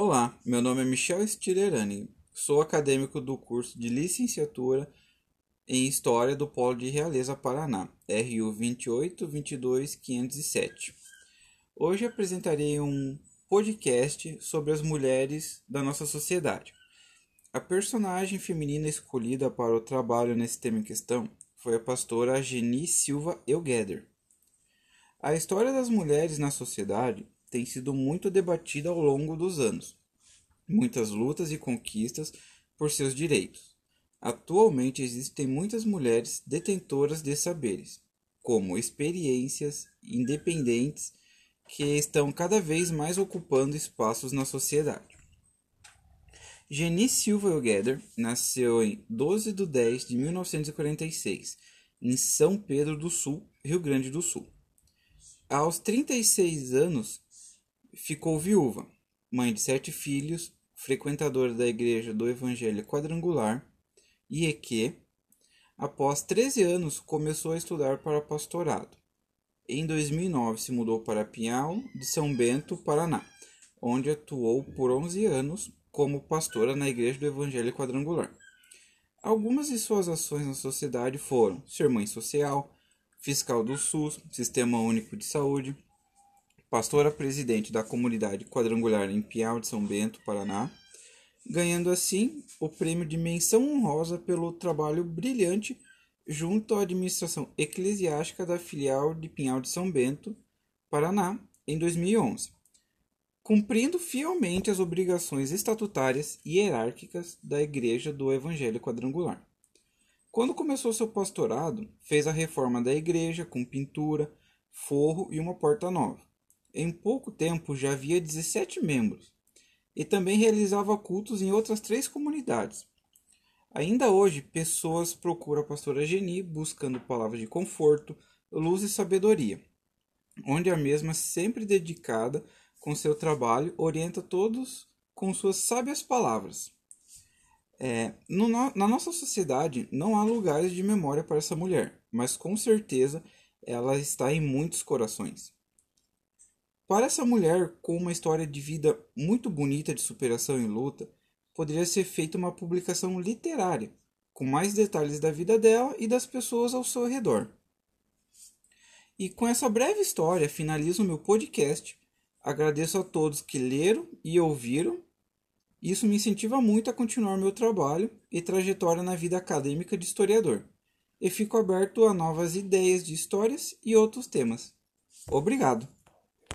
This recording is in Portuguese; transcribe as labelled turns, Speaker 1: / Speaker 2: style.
Speaker 1: Olá, meu nome é Michel Stilerani, sou acadêmico do curso de licenciatura em História do Polo de Realeza Paraná, RU 28 22 507. Hoje apresentarei um podcast sobre as mulheres da nossa sociedade. A personagem feminina escolhida para o trabalho nesse tema em questão foi a pastora Geni Silva Eugeder. A história das mulheres na sociedade tem sido muito debatida ao longo dos anos. Muitas lutas e conquistas por seus direitos. Atualmente existem muitas mulheres detentoras de saberes, como experiências independentes que estão cada vez mais ocupando espaços na sociedade. Geni Silva Eugeder nasceu em 12 de 10 de 1946, em São Pedro do Sul, Rio Grande do Sul. Aos 36 anos, ficou viúva, mãe de sete filhos, frequentadora da Igreja do Evangelho Quadrangular, e que, após 13 anos, começou a estudar para pastorado. Em 2009 se mudou para Pinhal de São Bento, Paraná, onde atuou por 11 anos como pastora na Igreja do Evangelho Quadrangular. Algumas de suas ações na sociedade foram ser mãe social, fiscal do SUS, Sistema Único de Saúde, pastora presidente da comunidade quadrangular em Piau de São Bento, Paraná, ganhando assim o prêmio de menção honrosa pelo trabalho brilhante junto à administração eclesiástica da filial de Pinhal de São Bento, Paraná, em 2011, cumprindo fielmente as obrigações estatutárias e hierárquicas da Igreja do Evangelho Quadrangular. Quando começou seu pastorado, fez a reforma da igreja com pintura, forro e uma porta nova. Em pouco tempo já havia 17 membros e também realizava cultos em outras três comunidades. Ainda hoje, pessoas procuram a pastora Geni buscando palavras de conforto, luz e sabedoria, onde a mesma, sempre dedicada com seu trabalho, orienta todos com suas sábias palavras. É, no, na nossa sociedade não há lugares de memória para essa mulher, mas com certeza ela está em muitos corações. Para essa mulher com uma história de vida muito bonita de superação e luta, poderia ser feita uma publicação literária, com mais detalhes da vida dela e das pessoas ao seu redor. E com essa breve história finalizo o meu podcast. Agradeço a todos que leram e ouviram. Isso me incentiva muito a continuar meu trabalho e trajetória na vida acadêmica de historiador. E fico aberto a novas ideias de histórias e outros temas. Obrigado!